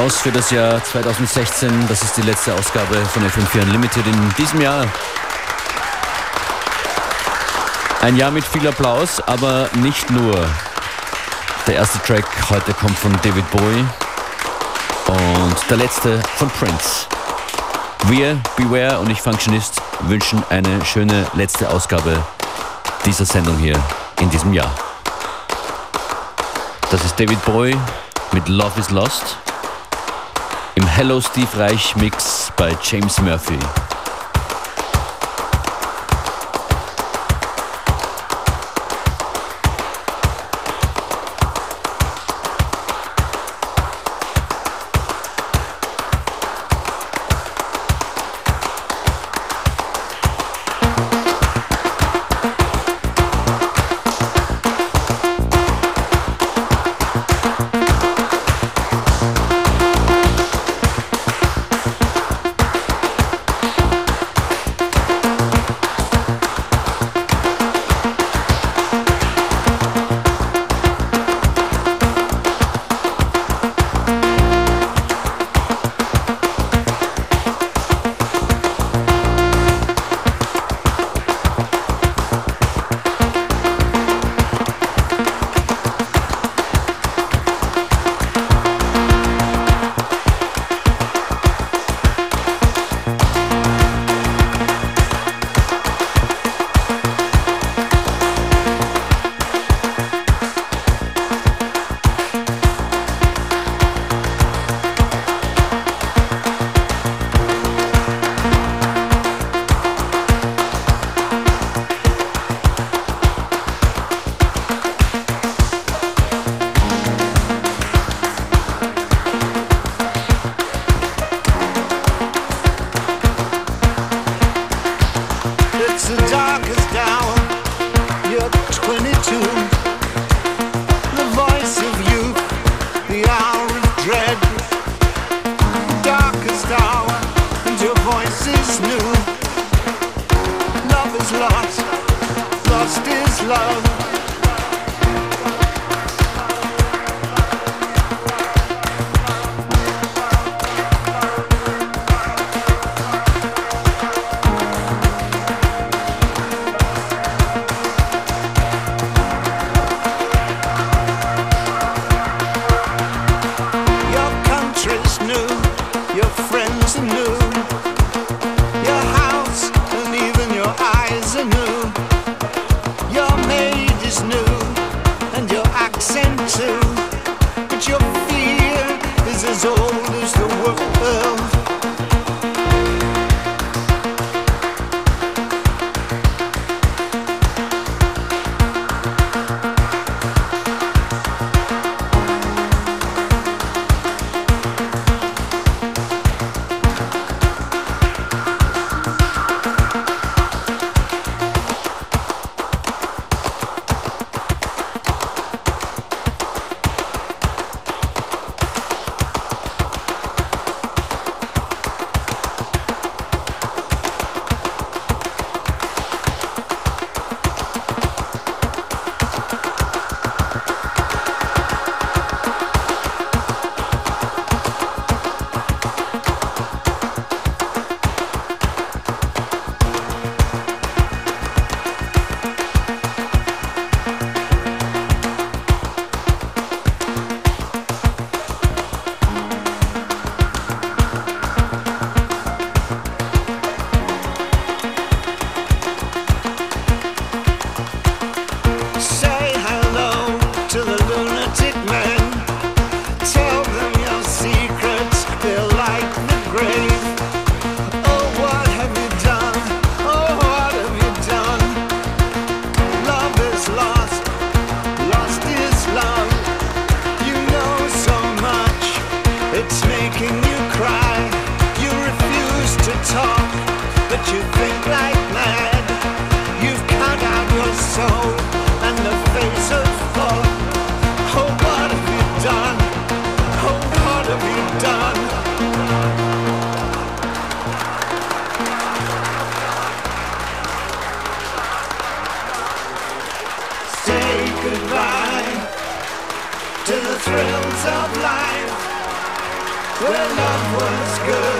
Applaus für das Jahr 2016. Das ist die letzte Ausgabe von FM4 Unlimited in diesem Jahr. Ein Jahr mit viel Applaus, aber nicht nur. Der erste Track heute kommt von David Bowie und der letzte von Prince. Wir, Beware und ich Functionist wünschen eine schöne letzte Ausgabe dieser Sendung hier in diesem Jahr. Das ist David Bowie mit Love is Lost im Hello Steve Reich Mix bei James Murphy. when love was good.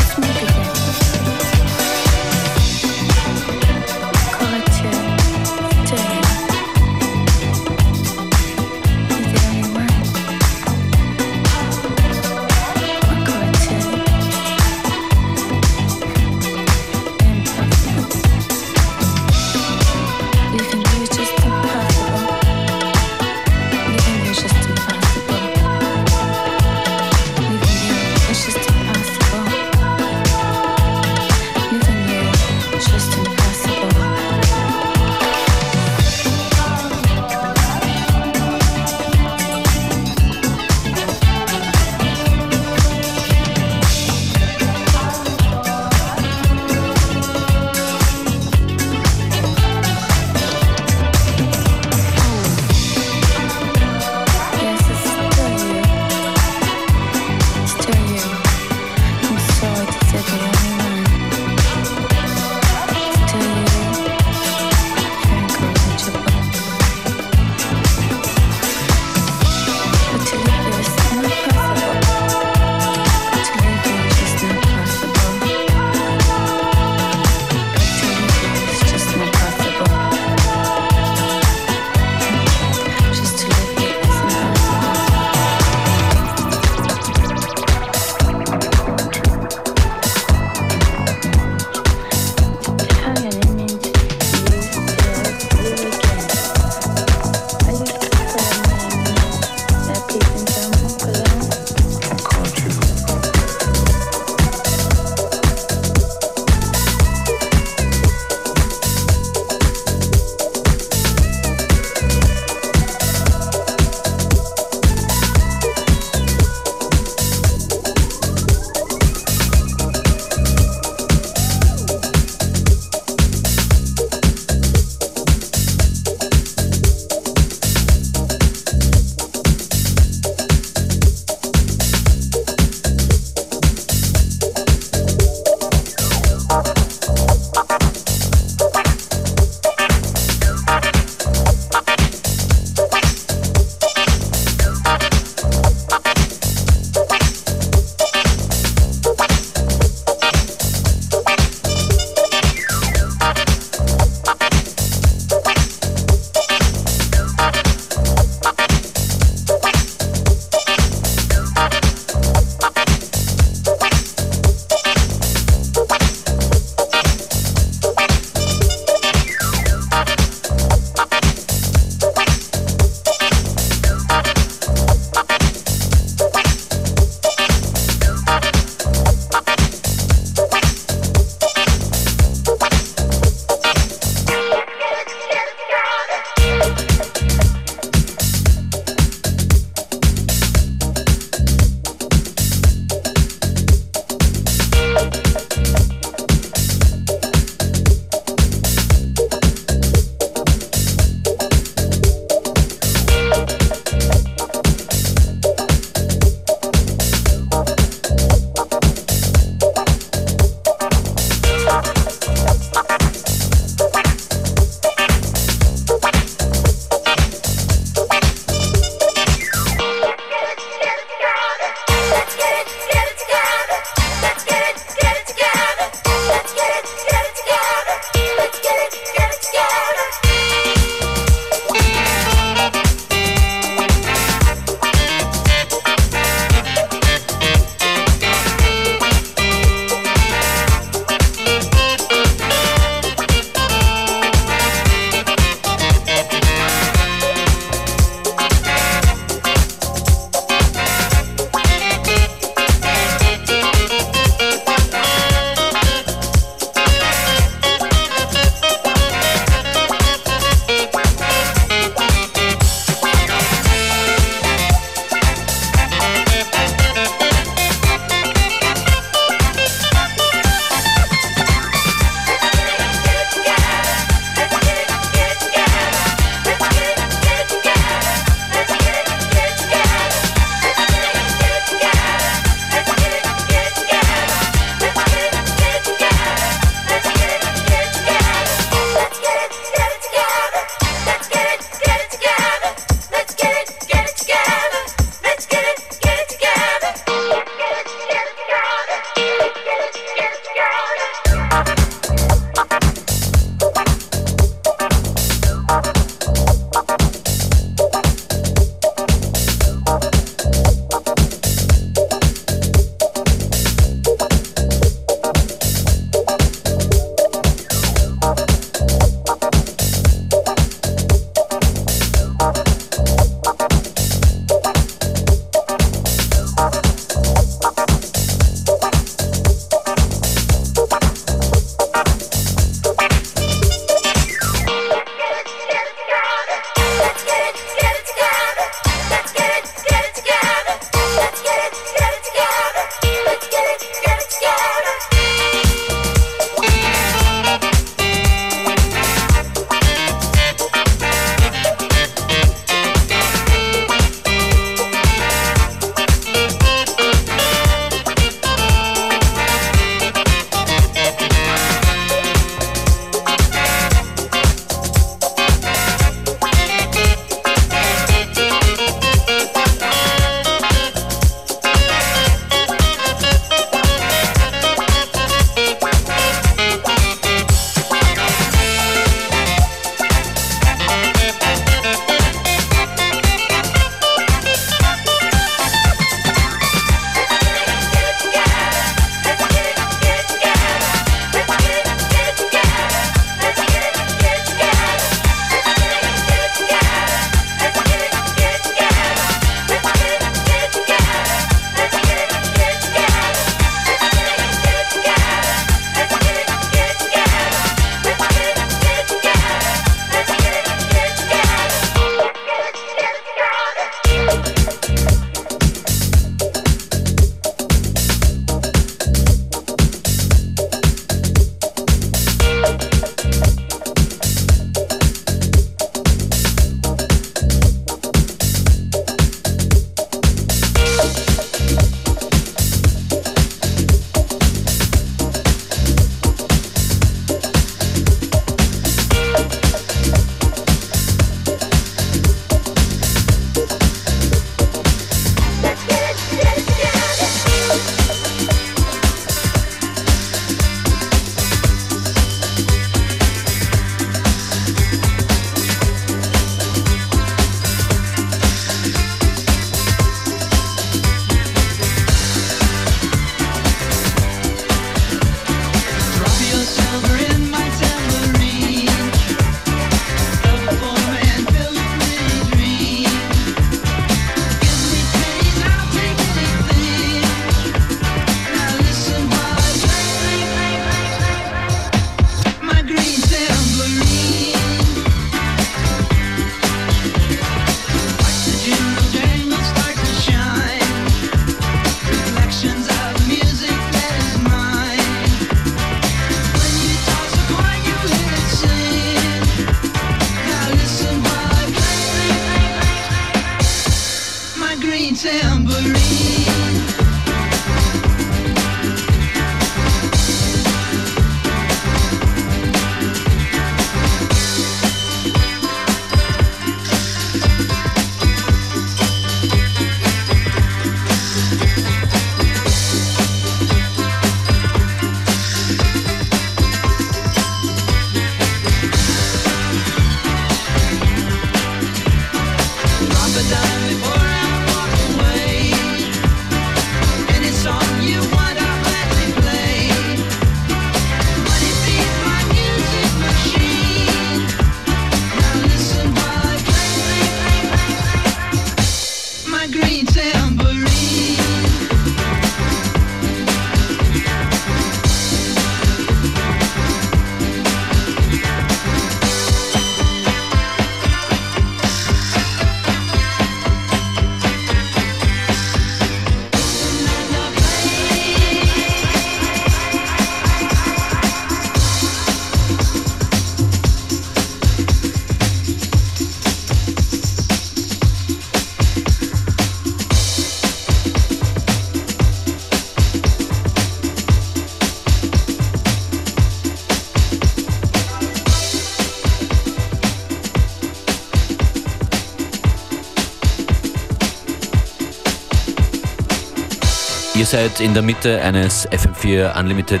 Ihr seid in der Mitte eines FM4 Unlimited.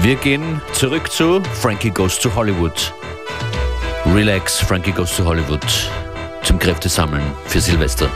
Wir gehen zurück zu Frankie Goes to Hollywood. Relax, Frankie Goes to Hollywood. Zum Kräftesammeln für Silvester.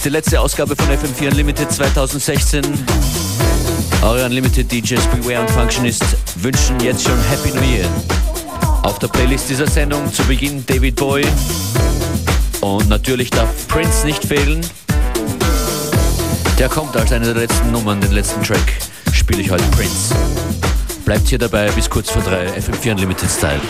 Ist die letzte Ausgabe von FM4 Unlimited 2016. Eure Unlimited DJs Beware und Functionist wünschen jetzt schon Happy New Year. Auf der Playlist dieser Sendung zu Beginn David Bowie. Und natürlich darf Prince nicht fehlen. Der kommt als eine der letzten Nummern, den letzten Track spiele ich heute Prince. Bleibt hier dabei bis kurz vor drei, FM4 Unlimited Style.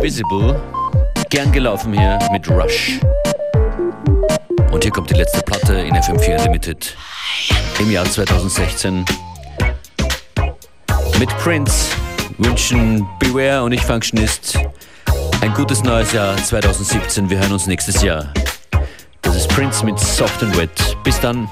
Always Be Visible. Gern gelaufen hier mit Rush. Und hier kommt die letzte Platte in FM4 Unlimited im Jahr 2016. Mit Prince wünschen Beware und ich Functionist ein gutes neues Jahr 2017. Wir hören uns nächstes Jahr. Das ist Prince mit Soft and Wet. Bis dann.